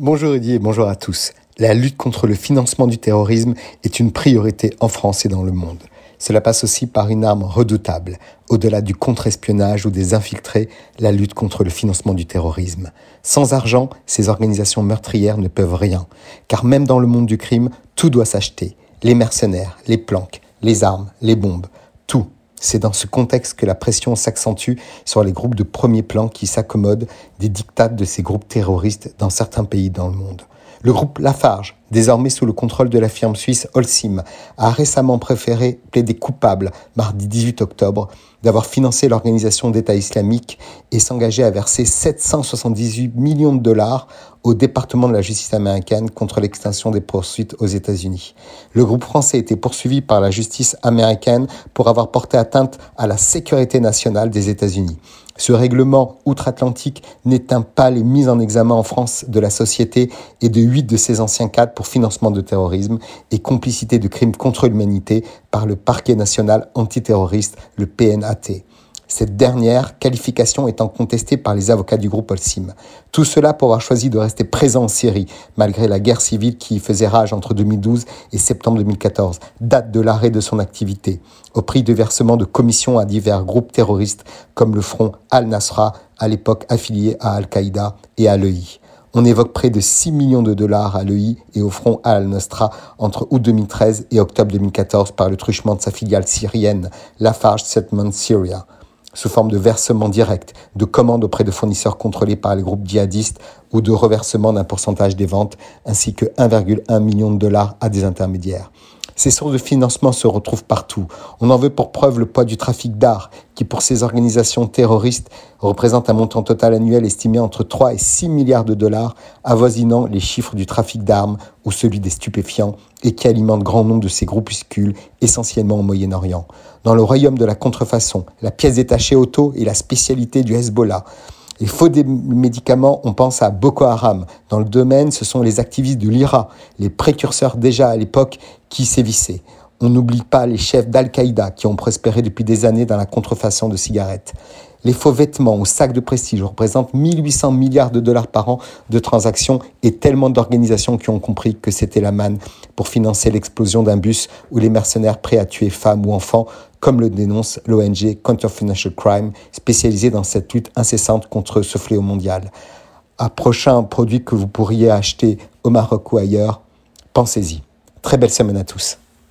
Bonjour Eddy et bonjour à tous. La lutte contre le financement du terrorisme est une priorité en France et dans le monde. Cela passe aussi par une arme redoutable. Au-delà du contre-espionnage ou des infiltrés, la lutte contre le financement du terrorisme. Sans argent, ces organisations meurtrières ne peuvent rien. Car même dans le monde du crime, tout doit s'acheter. Les mercenaires, les planques, les armes, les bombes. C'est dans ce contexte que la pression s'accentue sur les groupes de premier plan qui s'accommodent des dictats de ces groupes terroristes dans certains pays dans le monde. Le groupe Lafarge, désormais sous le contrôle de la firme suisse Holcim, a récemment préféré plaider coupable, mardi 18 octobre, d'avoir financé l'organisation d'État islamique et s'engager à verser 778 millions de dollars au département de la justice américaine contre l'extinction des poursuites aux États-Unis. Le groupe français a été poursuivi par la justice américaine pour avoir porté atteinte à la sécurité nationale des États-Unis. Ce règlement outre-Atlantique n'éteint pas les mises en examen en France de la société et de huit de ses anciens cadres pour financement de terrorisme et complicité de crimes contre l'humanité par le parquet national antiterroriste, le PNAT cette dernière qualification étant contestée par les avocats du groupe Holcim. Tout cela pour avoir choisi de rester présent en Syrie, malgré la guerre civile qui faisait rage entre 2012 et septembre 2014, date de l'arrêt de son activité, au prix de versement de commissions à divers groupes terroristes comme le Front Al-Nasra, à l'époque affilié à Al-Qaïda et à l'EI. On évoque près de 6 millions de dollars à l'EI et au front Al-Nostra entre août 2013 et octobre 2014 par le truchement de sa filiale syrienne, Lafarge Settlement Syria sous forme de versement direct, de commandes auprès de fournisseurs contrôlés par les groupes djihadistes ou de reversement d'un pourcentage des ventes, ainsi que 1,1 million de dollars à des intermédiaires. Ces sources de financement se retrouvent partout. On en veut pour preuve le poids du trafic d'art, qui pour ces organisations terroristes représente un montant total annuel estimé entre 3 et 6 milliards de dollars, avoisinant les chiffres du trafic d'armes ou celui des stupéfiants, et qui alimente grand nombre de ces groupuscules, essentiellement au Moyen-Orient. Dans le royaume de la contrefaçon, la pièce détachée auto est la spécialité du Hezbollah. Les faux médicaments, on pense à Boko Haram. Dans le domaine, ce sont les activistes de l'IRA, les précurseurs déjà à l'époque qui sévissaient. On n'oublie pas les chefs d'Al-Qaïda qui ont prospéré depuis des années dans la contrefaçon de cigarettes. Les faux vêtements ou sacs de prestige représentent 1800 milliards de dollars par an de transactions et tellement d'organisations qui ont compris que c'était la manne pour financer l'explosion d'un bus où les mercenaires prêts à tuer femmes ou enfants, comme le dénonce l'ONG Counter Financial Crime, spécialisée dans cette lutte incessante contre ce fléau mondial. À prochain produit que vous pourriez acheter au Maroc ou ailleurs, pensez-y. Très belle semaine à tous.